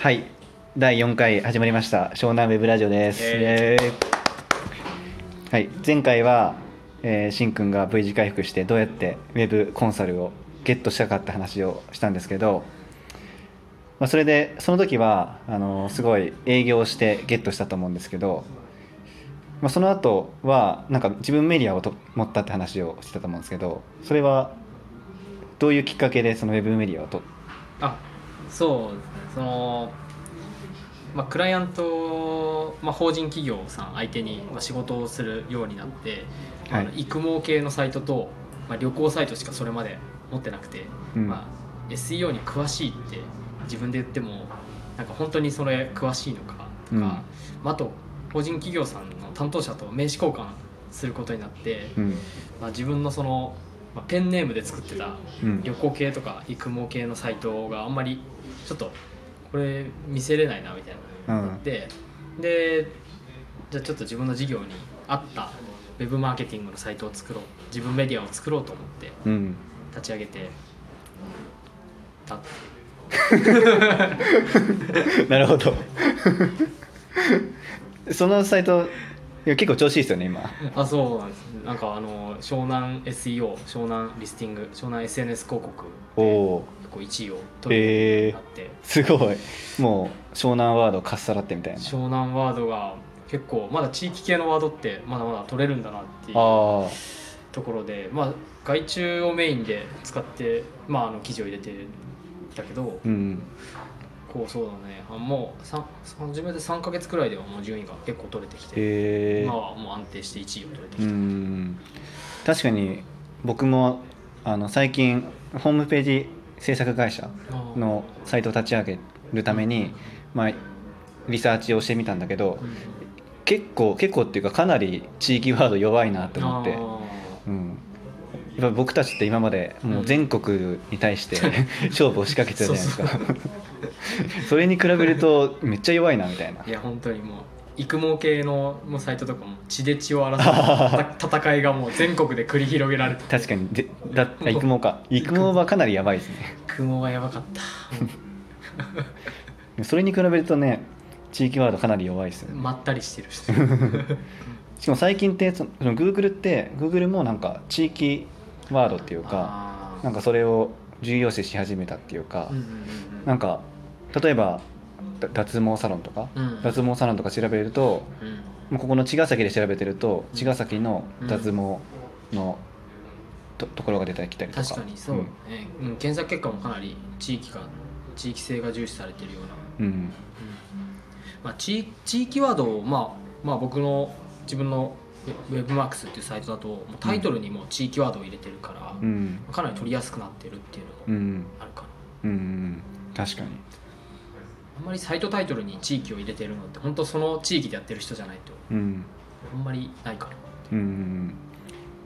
はい。第4回始まりました。湘南ウェブラジオです、はい。前回は、えー、しんくんが V 字回復してどうやってウェブコンサルをゲットしたかって話をしたんですけど、まあ、それでその時はあのすごい営業してゲットしたと思うんですけど、まあ、その後はなんか自分メディアをと持ったって話をしてたと思うんですけどそれはどういうきっかけでそのウェブメディアをとあそうですね。その、まあ、クライアント、まあ、法人企業さん相手にまあ仕事をするようになって、はい。あの育毛系のサイトと、まあ、旅行サイトしかそれまで持ってなくて、うん。まあ、SEO に詳しいって自分で言ってもなんか本当にそれ詳しいのかとか、うん。まあ、あと法人企業さんの担当者と名刺交換することになって、うん。まあ、自分のその、まあ、ペンネームで作ってたうん。旅行系とか育毛系のサイトがあんまりちょっとこれ見せれないなみたいなうんので、でじゃあちょっと自分の事業に合ったウェブマーケティングのサイトを作ろう自分メディアを作ろうと思ってうん。立ち上げてた なるほど。そのサイトいや結構調子いいですよね今。あそうなんです。なんかあの湘南 SEO 湘南リスティング湘南 SNS 広告おお結構1位を取るようになって、すごい。もう湘南ワードかっさらってみたいな。湘南ワードが結構まだ地域系のワードってまだまだ取れるんだなっていうあところで、まあ、外注をメインで使って、まあ、あの記事を入れてたけどあうん。こうそうだね。あもう初めて3か月くらいではもう順位が結構取れてきて、へえ今はもう安定して1位を取れてきうて、ん。確かに僕もあの最近ホームページ制作会社のサイトを立ち上げるために、まあ、リサーチをしてみたんだけどうん。結構結構っていうかかなり地域ワード弱いなと思って、あうん、やっぱ僕たちって今までもう全国に対して 勝負を仕掛けてたじゃないですか。そ れに比べるとめっちゃ弱いなみたいな。ーいや本当にもう育毛系のもうサイトとかも血で血を争うた戦いがもう全国で繰り広げられて。確かに。でだあ育毛か。育毛はかなりやばいですね。育毛がやばかった。それに比べるとね地域ワードかなり弱いですよね。まったりしてるし。しかも最近ってそのその Google って Google もなんか地域ワードっていうかなんかそれを重要視し始めたっていうか、うんうんうんなんか例えばだ脱毛サロンとか、うん。脱毛サロンとか調べるとうん。ここの茅ヶ崎で調べてるとうん。茅ヶ崎の脱毛のとところが出てきたりとか。確かにそう、うん、検索結果もかなり地域が地域性が重視されているような、うん。うん。まあ、地地域ワードを、まあ、まあ僕の自分のウェブマークスっていうサイトだとタイトルにも地域ワードを入れてるから、うん。かなり取りやすくなってるっていううのもん。あるかな、うんうん。確かにあんまりサイトタイトルに地域を入れてるのって本当その地域でやってる人じゃないとうん。あんまりないかなうんうんうん。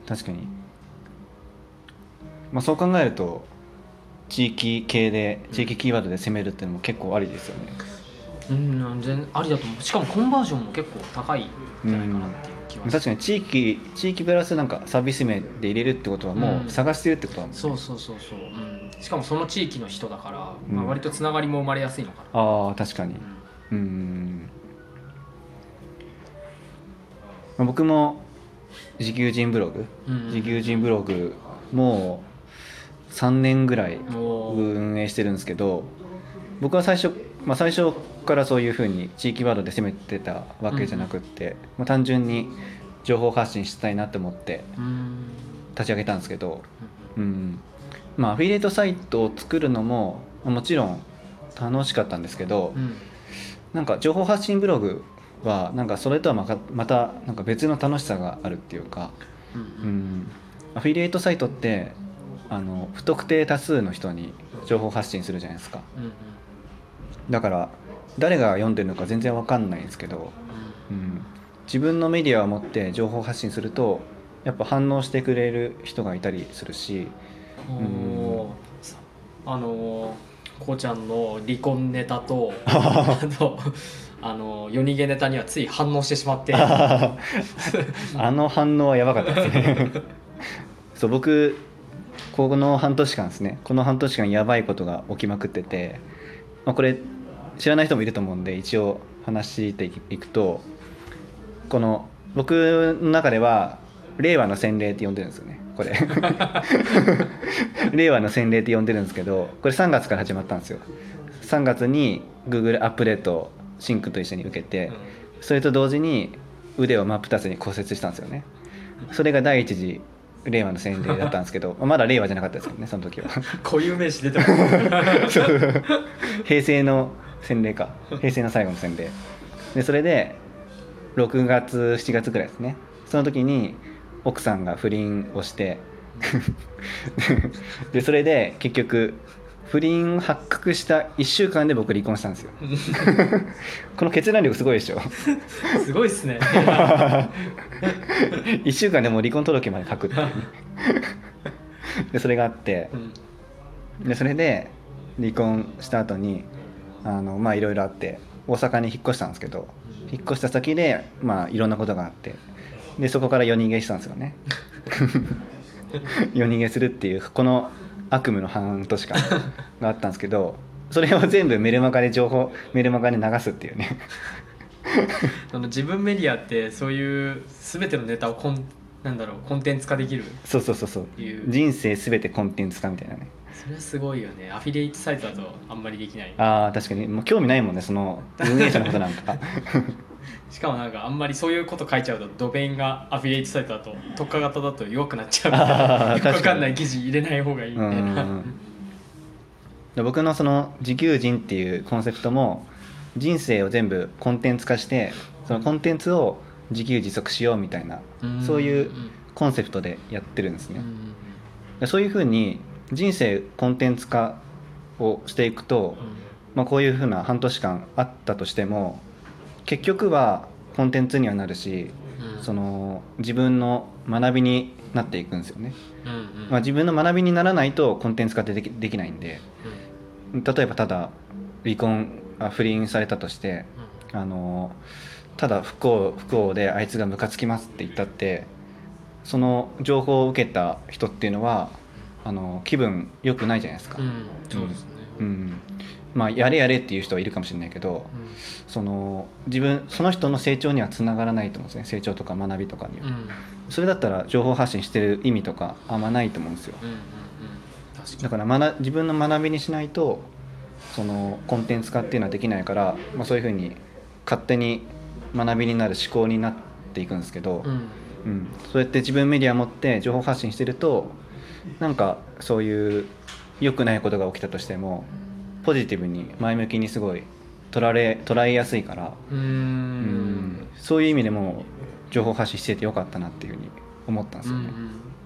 確かに。まあそう考えると地域系で地域キーワードで攻めるっていうのも結構ありですよね。うん全然ありだと思う。しかもコンバージョンも結構高いんじゃないかなっていう気はする。確かに地域地域プラスなんかサービス名で入れるってことはもうん。う探してるってことだもんね、そうそうそうそう、うん、しかもその地域の人だから、うん。まあ、割とつながりも生まれやすいのかな、ああ確かに。うん。僕も自給人ブログうん。自給人ブログもう3年ぐらい運営してるんですけど僕は最初、まあ、最初からそういうふうに地域ワードで攻めてたわけじゃなくって、まあ、単純に情報発信したいなと思ってうん。立ち上げたんですけど、うんまあ、アフィリエイトサイトを作るのももちろん楽しかったんですけど、うん。なんか情報発信ブログはなんかそれとはまかまたなんか別の楽しさがあるっていうか、うんううん。ん、アフィリエイトサイトってあの不特定多数の人に情報発信するじゃないですか。うんだから誰が読んでるのか全然わかんないんですけど、うん、自分のメディアを持って情報発信するとやっぱ反応してくれる人がいたりするしあのーこうちゃんの離婚ネタと あのあの夜逃げネタにはつい反応してしまって。あの反応はやばかったですね。そう僕この半年間ですね。この半年間やばいことが起きまくってて、まあ、これ知らない人もいると思うんで一応話していくとこの僕の中では令和の洗礼って呼んでるんですよねこれ。令和の洗礼って呼んでるんですけどこれ3月から始まったんですよ。3月に Google アップデートをシンクと一緒に受けてそれと同時に腕を真っ二つに骨折したんですよね。それが第一次令和の洗礼だったんですけど まだ令和じゃなかったですけどねその時は。固有名詞出てます。平成の洗礼か。平成の最後の洗礼。でそれで6月7月くらいですね。その時に奥さんが不倫をして でそれで結局不倫発覚した1週間で僕離婚したんですよ。この決断力すごいでしょ。すごいっすね。1週間でもう離婚届まで書くってでそれがあってうん。でそれで離婚した後にあのまあいろいろあって大阪に引っ越したんですけど引っ越した先でまあいろんなことがあってでそこから夜逃げしたんですよね。夜逃げするっていうこの悪夢の半年間があったんですけどそれを全部メルマガで情報メルマガで流すっていうね。その自分メディアってそういう全てのネタをコンなんだろうコンテンツ化できる？そうそうそうそう。人生すべてコンテンツ化みたいなね。それはすごいよね。アフィリエイトサイトだとあんまりできない。ああ確かに。もう興味ないもんねその運営者のことなんかしかもなんかあんまりそういうこと書いちゃうとドメインがアフィリエイトサイトだと特化型だと弱くなっちゃうみたいなよくわ確かんない記事入れない方がいいみたいな。僕のその自給人っていうコンセプトも人生を全部コンテンツ化してそのコンテンツを自給自足しようみたいなそういうコンセプトでやってるんですね。そういうふうに人生コンテンツ化をしていくと、まあ、こういうふうな半年間あったとしても結局はコンテンツにはなるしうん。その自分の学びになっていくんですよね、うんうん。まあ、自分の学びにならないとコンテンツ化ってできできないんで。例えばただ離婚あ不倫されたとしてあのただ不幸不幸であいつがムカつきますって言ったってその情報を受けた人っていうのはあの気分良くないじゃないですか、うんうん。そうですね。うんまあやれやれっていう人はいるかもしれないけどその自分その人の成長にはつながらないと思うんですね。成長とか学びとかには、うん。うんそれだったら情報発信してる意味とかあんまないと思うんですよ。うんうんうん。確かだから学自分の学びにしないとそのコンテンツ化っていうのはできないから、まあ、そういうふうに勝手に学びになる思考になっていくんですけど、にうん。うん。そうやって自分メディア持って情報発信してるとなんかそういう良くないことが起きたとしてもポジティブに前向きにすごい捉え捉えやすいから、うん。そういう意味でも情報発信しててよかったなっていうふうに思ったんですよね。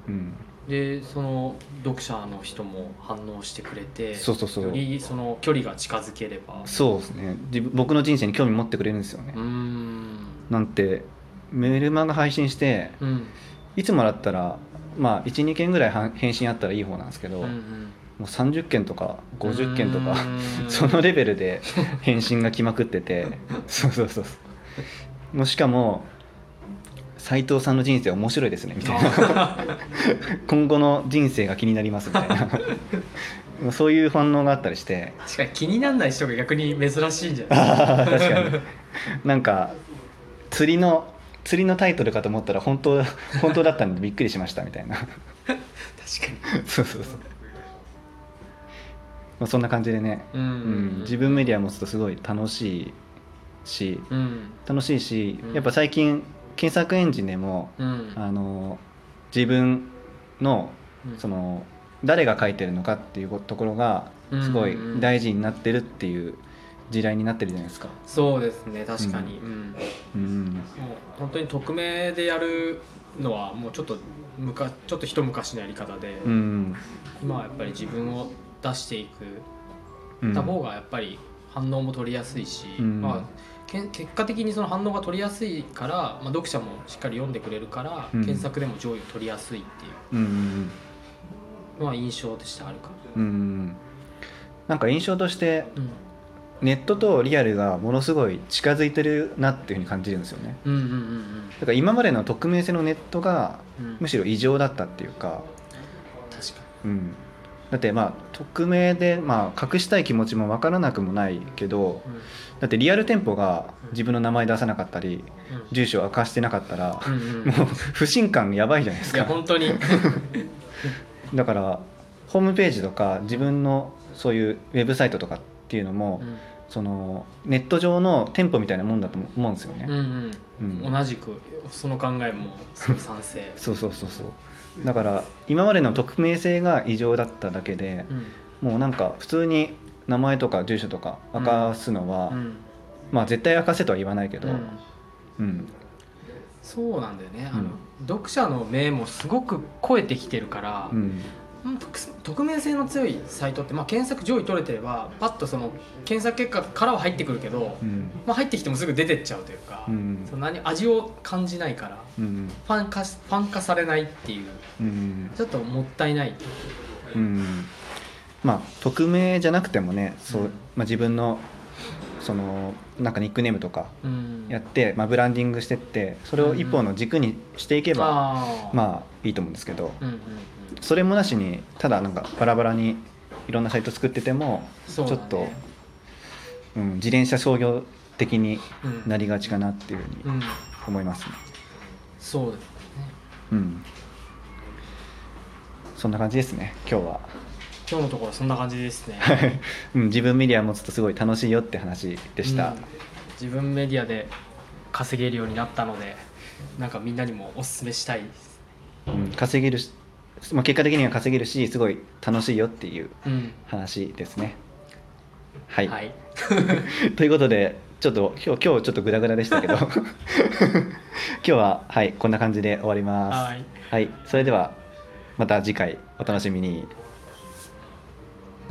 うんうんでその読者の人も反応してくれてそうそうそう。よりその距離が近づければ。そうですね。僕の人生に興味持ってくれるんですよね。うー。ん。なんてメルマガ配信してうん。いつもだったらまあ12件ぐらいは返信あったらいい方なんですけど、うんうもうん30件とか50件とか そのレベルで返信が来まくってて。そうそうそうそう。もうしかも斉藤さんの人生面白いですねみたいな。今後の人生が気になりますみたいな。そういう反応があったりして。確かに気にならない人が逆に珍しいんじゃない？確かに。なんか釣りの釣りのタイトルかと思ったら本当本当だったんでびっくりしましたみたいな。確かそうそうそう、まあ、そんな感じでね、にうん。うん、自分メディア持つとすごい楽しいしうん。楽しいしうん。やっぱ最近検索エンジンでもうん。あの自分のうん。その誰が書いてるのかっていうところがすごい大事になってるっていう時代になってるじゃないですか。そうですね。確かに、うん。うん。もう本当に匿名でやるのはもうちょっとむかちょっと一昔のやり方で、うん。今はやっぱり自分を出していく。うん。た方がやっぱり反応も取りやすいし、うん。まあ、けん結果的にその反応が取りやすいから、まあ、読者もしっかり読んでくれるから、うん。検索でも上位を取りやすいっていう。うんうんのは印象としてあるか。うんうんなんか印象としてネットとリアルがものすごい近づいてるなっていうふうに感じるんですよね。うんうんうんだから今までの匿名性のネットがうん。うんむしろ異常だったっていうか、確かうん、だってまあ匿名でまあ隠したい気持ちも分からなくもないけどだってリアル店舗が自分の名前出さなかったり住所を明かしてなかったらうんうんうん。もう不信感やばいじゃないですいやか本当に。だからホームページとか自分のそういうウェブサイトとかっていうのも、そのネット上の店舗みたいなもんだと思うんですよね、うんうん。うん。同じくその考えも賛成。そうそうそうそうだから今までの匿名性が異常だっただけでうん。もうなんか普通に名前とか住所とか明かすのは、うん。まあ絶対明かせとは言わないけど、ううん。んそうなんだよね、あのうん。読者の目もすごく超えてきてるから、匿匿名性の強いサイトって、まあ、検索上位取れてればパッとその検索結果からは入ってくるけど、うん。まあ、入ってきてもすぐ出てっちゃうというか、うん。その何味を感じないからうん。ファン化しファン化されないっていううん。ちょっともったいない。うん。まあ匿名じゃなくてもねそう、うん。まあ、自分のそのなんかニックネームとかうん。やって、まあ、ブランディングしてってそれを一本の軸にしていけば、まあいいと思うんですけど。うんそれもなしにただなんかバラバラにいろんなサイト作っててもちょっと、うん、自転車商業的にうん。なりがちかなっていうふうにうん。思いますね。そうですね。うん、そんな感じですね今日は、今日のところそんな感じですね。うん、自分メディア持つとすごい楽しいよって話でした、うん。自分メディアで稼げるようになったのでなんかみんなにもおすすめしたいです。うん稼げるし、まあ、結果的には稼げるしすごい楽しいよっていううん。話ですね。はい、はい。ということでちょっと今日今日ちょっとグダグダでしたけど。今日ははいこんな感じで終わります。はい。はい、それではまた次回お楽しみに